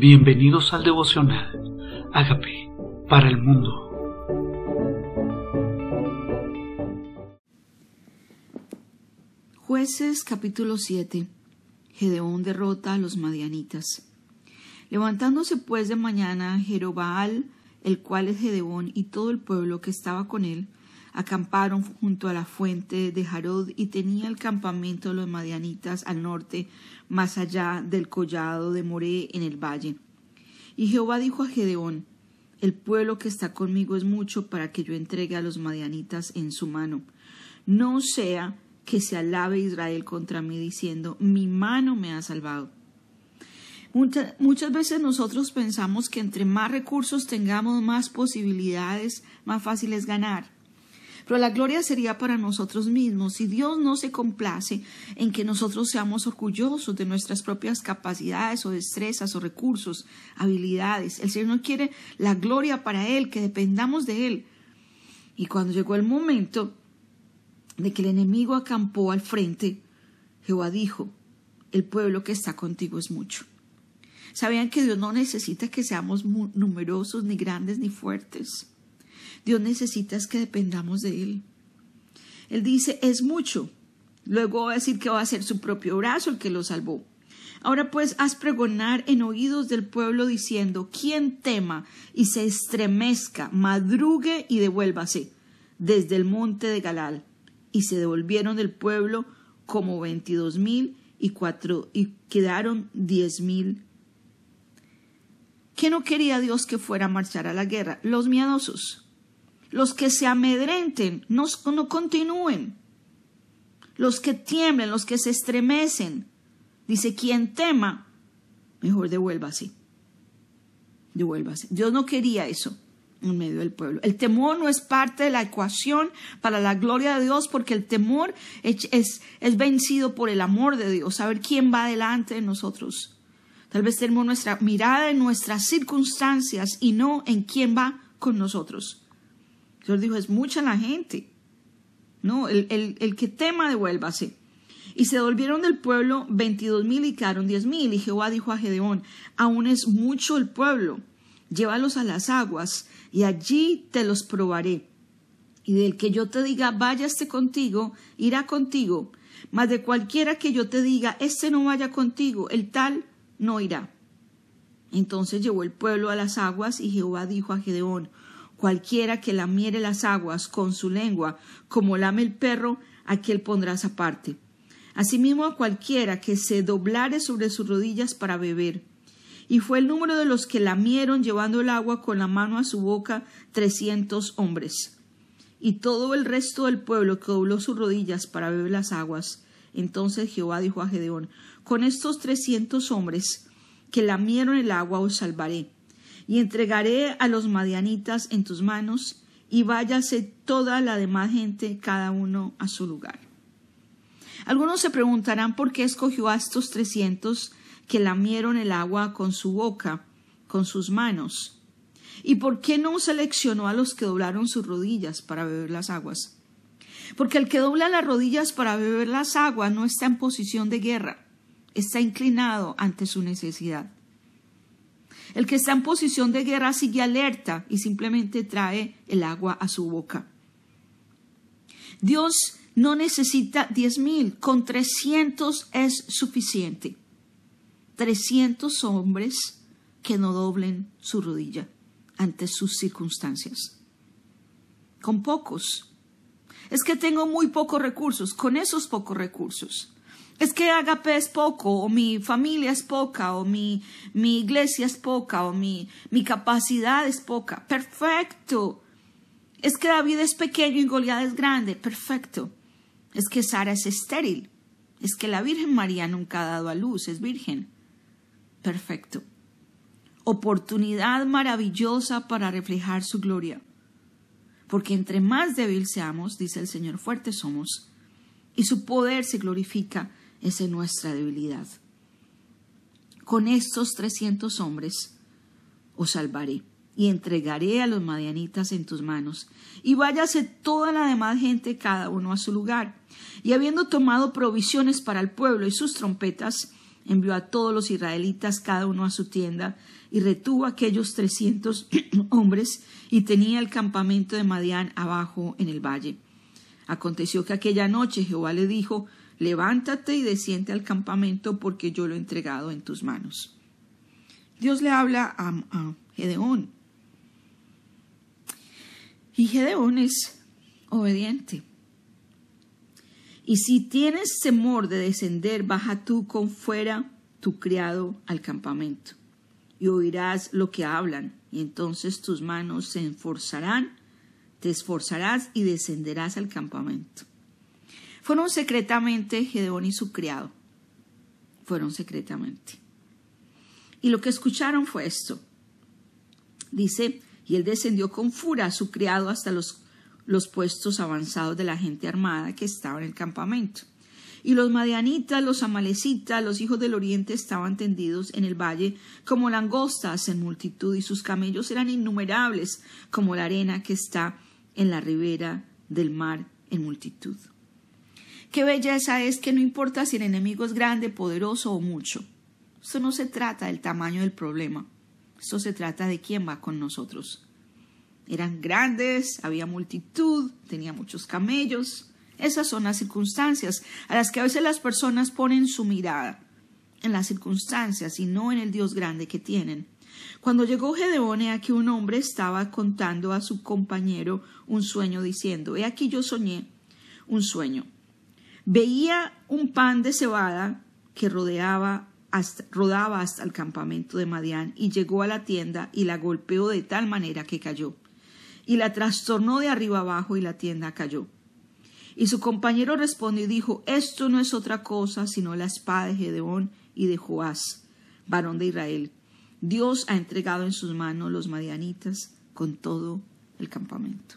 Bienvenidos al devocional. Hágame para el mundo. Jueces capítulo 7. Gedeón derrota a los madianitas. Levantándose pues de mañana Jerobaal, el cual es Gedeón, y todo el pueblo que estaba con él, acamparon junto a la fuente de Jarod y tenía el campamento de los madianitas al norte, más allá del collado de Moré en el valle. Y Jehová dijo a Gedeón, el pueblo que está conmigo es mucho para que yo entregue a los madianitas en su mano. No sea que se alabe Israel contra mí diciendo, mi mano me ha salvado. muchas veces nosotros pensamos que entre más recursos tengamos, más posibilidades, más fácil es ganar. Pero la gloria sería para nosotros mismos. Si Dios no se complace en que nosotros seamos orgullosos de nuestras propias capacidades o destrezas o recursos, habilidades, el Señor no quiere la gloria para Él, que dependamos de Él. Y cuando llegó el momento de que el enemigo acampó al frente, Jehová dijo, el pueblo que está contigo es mucho. Sabían que Dios no necesita que seamos numerosos, ni grandes, ni fuertes. Dios necesita es que dependamos de Él. Él dice, es mucho. Luego va a decir que va a ser su propio brazo el que lo salvó. Ahora pues haz pregonar en oídos del pueblo diciendo, quien tema y se estremezca, madrugue y devuélvase desde el monte de Galal. Y se devolvieron del pueblo como veintidós mil y cuatro y quedaron diez mil. ¿Qué no quería Dios que fuera a marchar a la guerra? Los miedosos. Los que se amedrenten, no, no continúen. Los que tiemblen, los que se estremecen. Dice, quien tema, mejor devuélvase. Devuélvase. Dios no quería eso en medio del pueblo. El temor no es parte de la ecuación para la gloria de Dios, porque el temor es, es, es, vencido por el amor de Dios, saber quién va delante de nosotros. Tal vez tenemos nuestra mirada en nuestras circunstancias y no en quién va con nosotros. Dios dijo, es mucha la gente. No, el, el, el que tema devuélvase. Y se volvieron del pueblo veintidós mil y quedaron diez mil. Y Jehová dijo a Gedeón, aún es mucho el pueblo, llévalos a las aguas, y allí te los probaré. Y del que yo te diga, váyase contigo, irá contigo. Mas de cualquiera que yo te diga, este no vaya contigo, el tal no irá. Entonces llevó el pueblo a las aguas, y Jehová dijo a Gedeón, Cualquiera que lamiere las aguas con su lengua, como lame el perro, aquel pondrás aparte. Asimismo a cualquiera que se doblare sobre sus rodillas para beber. Y fue el número de los que lamieron llevando el agua con la mano a su boca trescientos hombres. Y todo el resto del pueblo que dobló sus rodillas para beber las aguas. Entonces Jehová dijo a Gedeón, con estos trescientos hombres que lamieron el agua os salvaré y entregaré a los madianitas en tus manos, y váyase toda la demás gente, cada uno a su lugar. Algunos se preguntarán por qué escogió a estos trescientos que lamieron el agua con su boca, con sus manos, y por qué no seleccionó a los que doblaron sus rodillas para beber las aguas. Porque el que dobla las rodillas para beber las aguas no está en posición de guerra, está inclinado ante su necesidad. El que está en posición de guerra sigue alerta y simplemente trae el agua a su boca. Dios no necesita diez mil, con trescientos es suficiente. Trescientos hombres que no doblen su rodilla ante sus circunstancias. Con pocos. Es que tengo muy pocos recursos. Con esos pocos recursos es que Agape es poco, o mi familia es poca, o mi, mi iglesia es poca, o mi, mi capacidad es poca. Perfecto. Es que David es pequeño y Goliat es grande. Perfecto. Es que Sara es estéril. Es que la Virgen María nunca ha dado a luz, es virgen. Perfecto. Oportunidad maravillosa para reflejar su gloria. Porque entre más débil seamos, dice el Señor, fuertes somos, y su poder se glorifica es en nuestra debilidad. Con estos trescientos hombres os salvaré y entregaré a los madianitas en tus manos, y váyase toda la demás gente cada uno a su lugar. Y habiendo tomado provisiones para el pueblo y sus trompetas, envió a todos los israelitas cada uno a su tienda y retuvo aquellos trescientos hombres y tenía el campamento de Madián abajo en el valle. Aconteció que aquella noche Jehová le dijo Levántate y desciende al campamento porque yo lo he entregado en tus manos. Dios le habla a, a Gedeón. Y Gedeón es obediente. Y si tienes temor de descender, baja tú con fuera tu criado al campamento, y oirás lo que hablan, y entonces tus manos se esforzarán, te esforzarás y descenderás al campamento. Fueron secretamente Gedeón y su criado. Fueron secretamente. Y lo que escucharon fue esto. Dice, y él descendió con furia a su criado hasta los los puestos avanzados de la gente armada que estaba en el campamento. Y los madianitas, los amalecitas, los hijos del oriente estaban tendidos en el valle como langostas en multitud, y sus camellos eran innumerables como la arena que está en la ribera del mar en multitud. Qué belleza es que no importa si el enemigo es grande, poderoso o mucho. Esto no se trata del tamaño del problema. Esto se trata de quién va con nosotros. Eran grandes, había multitud, tenía muchos camellos. Esas son las circunstancias a las que a veces las personas ponen su mirada, en las circunstancias y no en el Dios grande que tienen. Cuando llegó Gedeón, he aquí un hombre estaba contando a su compañero un sueño, diciendo, He aquí yo soñé un sueño. Veía un pan de cebada que rodeaba hasta, rodaba hasta el campamento de Madián y llegó a la tienda y la golpeó de tal manera que cayó y la trastornó de arriba abajo y la tienda cayó. Y su compañero respondió y dijo, esto no es otra cosa sino la espada de Gedeón y de Joás, varón de Israel. Dios ha entregado en sus manos los madianitas con todo el campamento.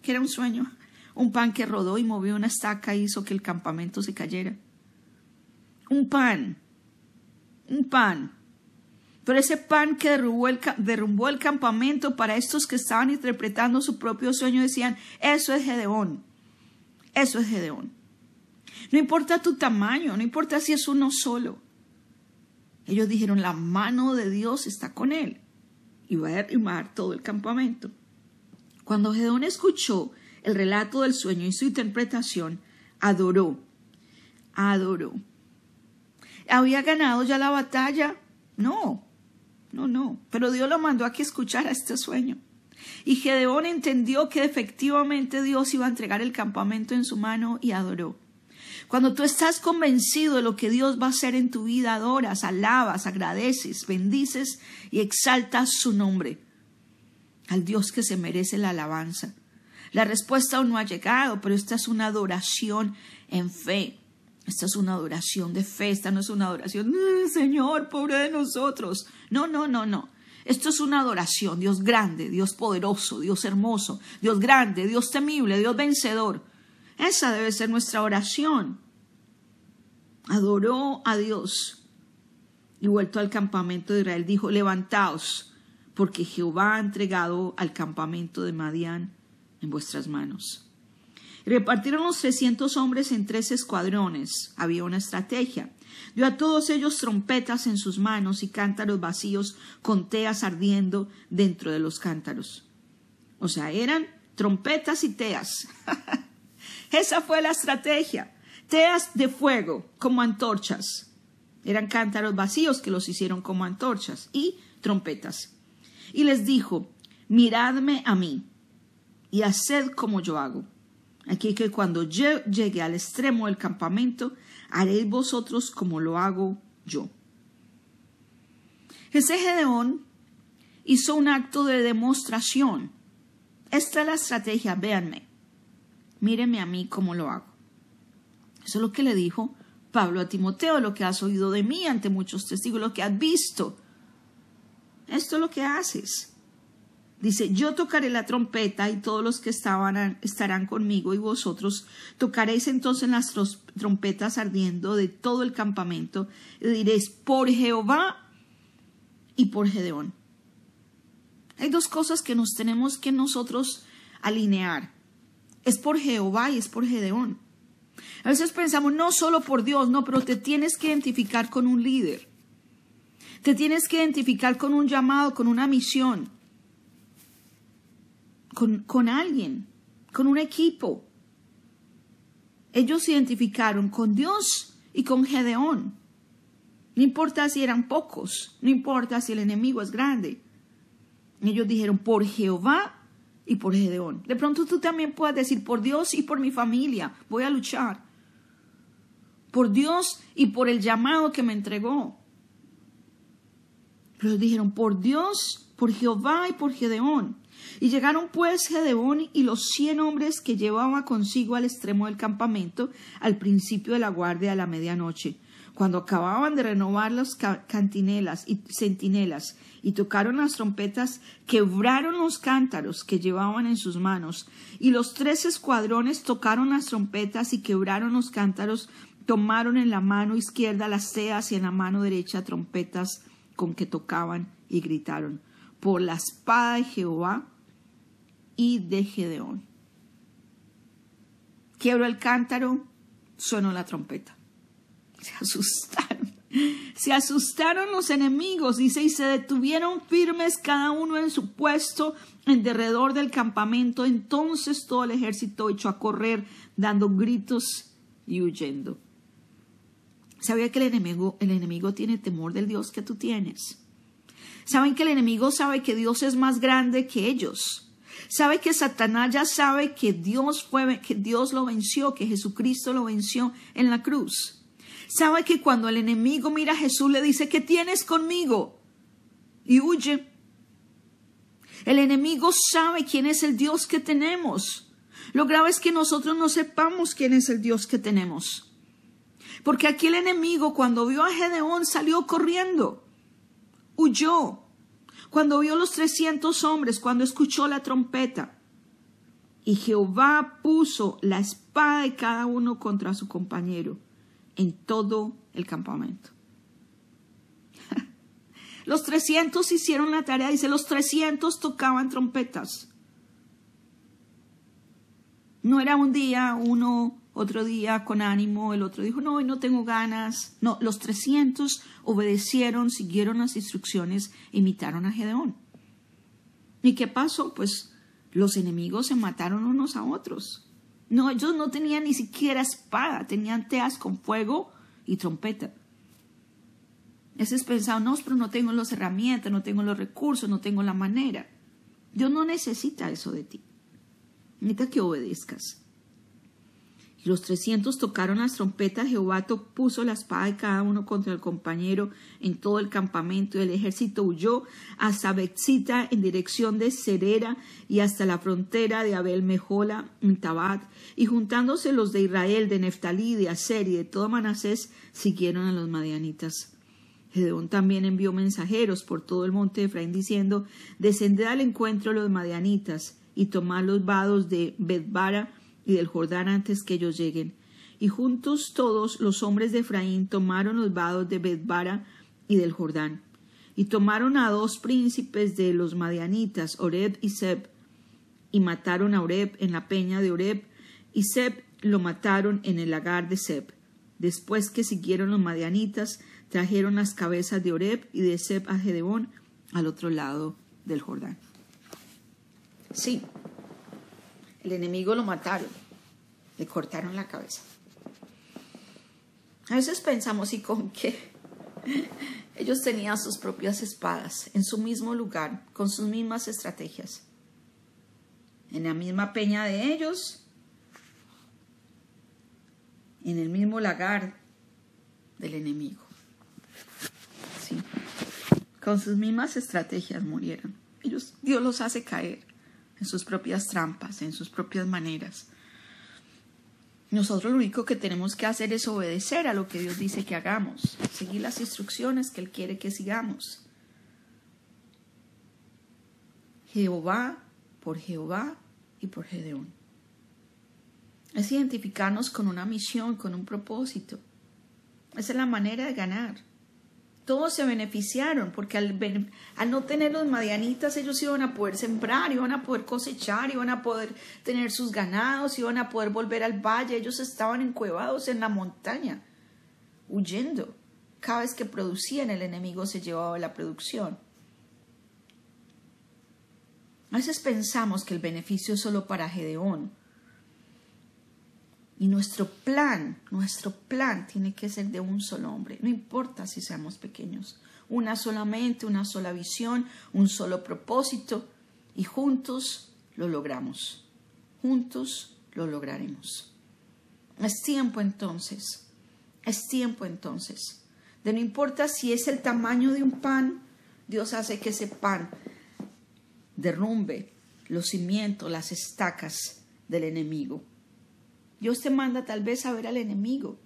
Que era un sueño, un pan que rodó y movió una estaca hizo que el campamento se cayera. Un pan, un pan pero ese pan que derrumbó el, derrumbó el campamento para estos que estaban interpretando su propio sueño decían, eso es Gedeón, eso es Gedeón. No importa tu tamaño, no importa si es uno solo. Ellos dijeron, la mano de Dios está con él y va a derribar todo el campamento. Cuando Gedeón escuchó el relato del sueño y su interpretación, adoró, adoró. ¿Había ganado ya la batalla? No, no, no. Pero Dios lo mandó a que escuchara este sueño. Y Gedeón entendió que efectivamente Dios iba a entregar el campamento en su mano y adoró. Cuando tú estás convencido de lo que Dios va a hacer en tu vida, adoras, alabas, agradeces, bendices y exaltas su nombre al Dios que se merece la alabanza. La respuesta aún no ha llegado, pero esta es una adoración en fe. Esta es una adoración de fe, esta no es una adoración, Señor, pobre de nosotros. No, no, no, no. Esto es una adoración, Dios grande, Dios poderoso, Dios hermoso, Dios grande, Dios temible, Dios vencedor. Esa debe ser nuestra oración. Adoró a Dios y vuelto al campamento de Israel dijo, levantaos, porque Jehová ha entregado al campamento de Madián en vuestras manos. Repartieron los trescientos hombres en tres escuadrones. Había una estrategia. Dio a todos ellos trompetas en sus manos y cántaros vacíos con teas ardiendo dentro de los cántaros. O sea, eran trompetas y teas. Esa fue la estrategia. Teas de fuego como antorchas. Eran cántaros vacíos que los hicieron como antorchas y trompetas. Y les dijo, miradme a mí y haced como yo hago Aquí que cuando yo llegue al extremo del campamento, haréis vosotros como lo hago yo. Ese Gedeón hizo un acto de demostración. Esta es la estrategia, véanme. Mírenme a mí como lo hago. Eso es lo que le dijo Pablo a Timoteo, lo que has oído de mí ante muchos testigos, lo que has visto. Esto es lo que haces. Dice, yo tocaré la trompeta y todos los que estaban estarán conmigo y vosotros tocaréis entonces las trompetas ardiendo de todo el campamento y diréis, por Jehová y por Gedeón. Hay dos cosas que nos tenemos que nosotros alinear. Es por Jehová y es por Gedeón. A veces pensamos, no solo por Dios, no, pero te tienes que identificar con un líder. Te tienes que identificar con un llamado, con una misión, con, con alguien, con un equipo. Ellos se identificaron con Dios y con Gedeón. No importa si eran pocos, no importa si el enemigo es grande. Ellos dijeron, por Jehová y por Gedeón. De pronto tú también puedes decir, por Dios y por mi familia, voy a luchar. Por Dios y por el llamado que me entregó. Pero dijeron, por Dios, por Jehová y por Gedeón. Y llegaron pues Gedeón y los cien hombres que llevaba consigo al extremo del campamento al principio de la guardia a la medianoche. Cuando acababan de renovar las cantinelas y centinelas y tocaron las trompetas, quebraron los cántaros que llevaban en sus manos, y los tres escuadrones tocaron las trompetas y quebraron los cántaros, tomaron en la mano izquierda las seas y en la mano derecha trompetas con que tocaban y gritaron, por la espada de Jehová y de Gedeón. Quiebro el cántaro, sonó la trompeta se asustaron. Se asustaron los enemigos, dice, y se detuvieron firmes cada uno en su puesto en derredor del campamento. Entonces todo el ejército echó a correr, dando gritos y huyendo. ¿Sabía que el enemigo, el enemigo tiene temor del Dios que tú tienes? ¿Saben que el enemigo sabe que Dios es más grande que ellos? ¿Sabe que Satanás ya sabe que Dios fue, que Dios lo venció, que Jesucristo lo venció en la cruz? sabe que cuando el enemigo mira a Jesús le dice, ¿qué tienes conmigo? Y huye. El enemigo sabe quién es el Dios que tenemos. Lo grave es que nosotros no sepamos quién es el Dios que tenemos. Porque aquí el enemigo cuando vio a Gedeón salió corriendo, huyó. Cuando vio los trescientos hombres, cuando escuchó la trompeta. Y Jehová puso la espada de cada uno contra su compañero en todo el campamento. Los 300 hicieron la tarea, dice, los 300 tocaban trompetas. No era un día, uno, otro día con ánimo, el otro dijo, no, hoy no tengo ganas. No, los 300 obedecieron, siguieron las instrucciones, imitaron a Gedeón. ¿Y qué pasó? Pues los enemigos se mataron unos a otros. No, ellos no tenían ni siquiera espada, tenían teas con fuego y trompeta. Ese es pensado, no, pero no tengo las herramientas, no tengo los recursos, no tengo la manera. Dios no necesita eso de ti. Necesita que obedezcas. Los trescientos tocaron las trompetas, Jehová puso la espada de cada uno contra el compañero en todo el campamento, y el ejército huyó hasta Betzita en dirección de Cerera y hasta la frontera de Abel Mejola en Tabat, y juntándose los de Israel, de Neftalí, de Aser y de todo Manasés, siguieron a los madianitas. Gedeón también envió mensajeros por todo el monte de Efraín diciendo, descended al encuentro de los madianitas y tomad los vados de Betbara y del Jordán antes que ellos lleguen. Y juntos todos los hombres de Efraín tomaron los vados de Betbara y del Jordán. Y tomaron a dos príncipes de los madianitas, Oreb y Seb, y mataron a Oreb en la peña de Oreb, y Seb lo mataron en el lagar de Seb. Después que siguieron los madianitas, trajeron las cabezas de Oreb y de Seb a Gedeón al otro lado del Jordán. Sí, el enemigo lo mataron, le cortaron la cabeza. A veces pensamos, ¿y con qué? Ellos tenían sus propias espadas en su mismo lugar, con sus mismas estrategias. En la misma peña de ellos, en el mismo lagar del enemigo. Sí. Con sus mismas estrategias murieron. Dios los hace caer en sus propias trampas, en sus propias maneras. Nosotros lo único que tenemos que hacer es obedecer a lo que Dios dice que hagamos, seguir las instrucciones que Él quiere que sigamos. Jehová por Jehová y por Gedeón. Es identificarnos con una misión, con un propósito. Esa es la manera de ganar. Todos se beneficiaron porque al, no tener los madianitas ellos iban a poder sembrar, iban a poder cosechar, iban a poder tener sus ganados, iban a poder volver al valle. Ellos estaban encuevados en la montaña, huyendo. Cada vez que producían el enemigo se llevaba la producción. A veces pensamos que el beneficio es solo para Gedeón. Y nuestro plan, nuestro plan tiene que ser de un solo hombre. No importa si seamos pequeños. Una solamente, una sola visión, un solo propósito. Y juntos lo logramos. Juntos lo lograremos. Es tiempo entonces. Es tiempo entonces de no importa si es el tamaño de un pan, Dios hace que ese pan derrumbe los cimientos, las estacas del enemigo. Dios te manda tal vez a ver al enemigo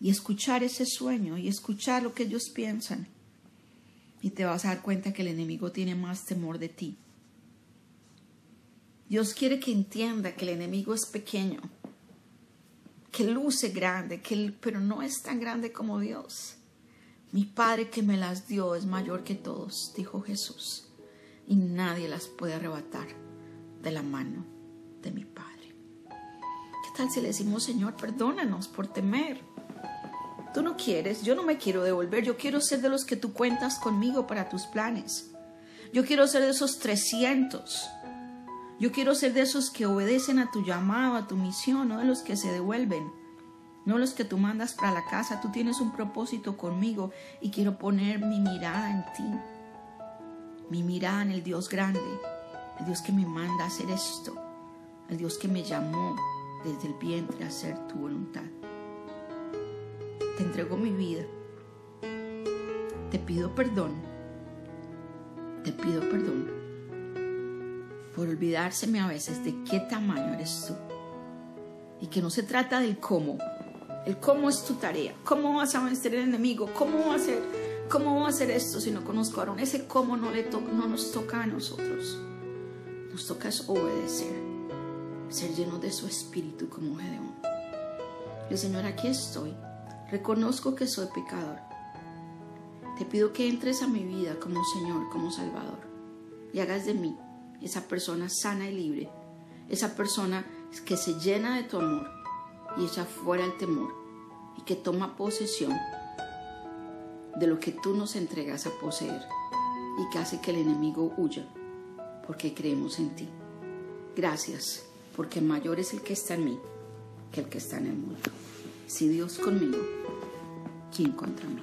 y escuchar ese sueño y escuchar lo que ellos piensan. Y te vas a dar cuenta que el enemigo tiene más temor de ti. Dios quiere que entienda que el enemigo es pequeño, que luce grande, que pero no es tan grande como Dios. Mi Padre que me las dio es mayor que todos, dijo Jesús, y nadie las puede arrebatar de la mano de mi Padre. ¿Qué tal si le decimos, Señor, perdónanos por temer? Tú no quieres, yo no me quiero devolver, yo quiero ser de los que tú cuentas conmigo para tus planes. Yo quiero ser de esos 300 yo quiero ser de esos que obedecen a tu llamado, a tu misión, no de los que se devuelven, no los que tú mandas para la casa. Tú tienes un propósito conmigo y quiero poner mi mirada en ti, mi mirada en el Dios grande, el Dios que me manda a hacer esto, el Dios que me llamó desde el vientre hacer tu voluntad. Te entrego mi vida. Te pido perdón. Te pido perdón por olvidárseme a veces de qué tamaño eres tú. Y que no se trata del cómo. El cómo es tu tarea. ¿Cómo vas a vencer el enemigo? ¿Cómo va a? ¿Cómo hacer esto si no conozco a Aarón? Ese cómo no, le no nos toca a nosotros. Nos toca es obedecer. Ser llenos de su espíritu como Gedeón. El Señor, aquí estoy. Reconozco que soy pecador. Te pido que entres a mi vida como Señor, como Salvador. Y hagas de mí esa persona sana y libre, esa persona que se llena de tu amor y echa fuera el temor y que toma posesión de lo que tú nos entregas a poseer y que hace que el enemigo huya porque creemos en ti. Gracias, porque mayor es el que está en mí que el que está en el mundo. Si Dios conmigo, ¿quién contra mí?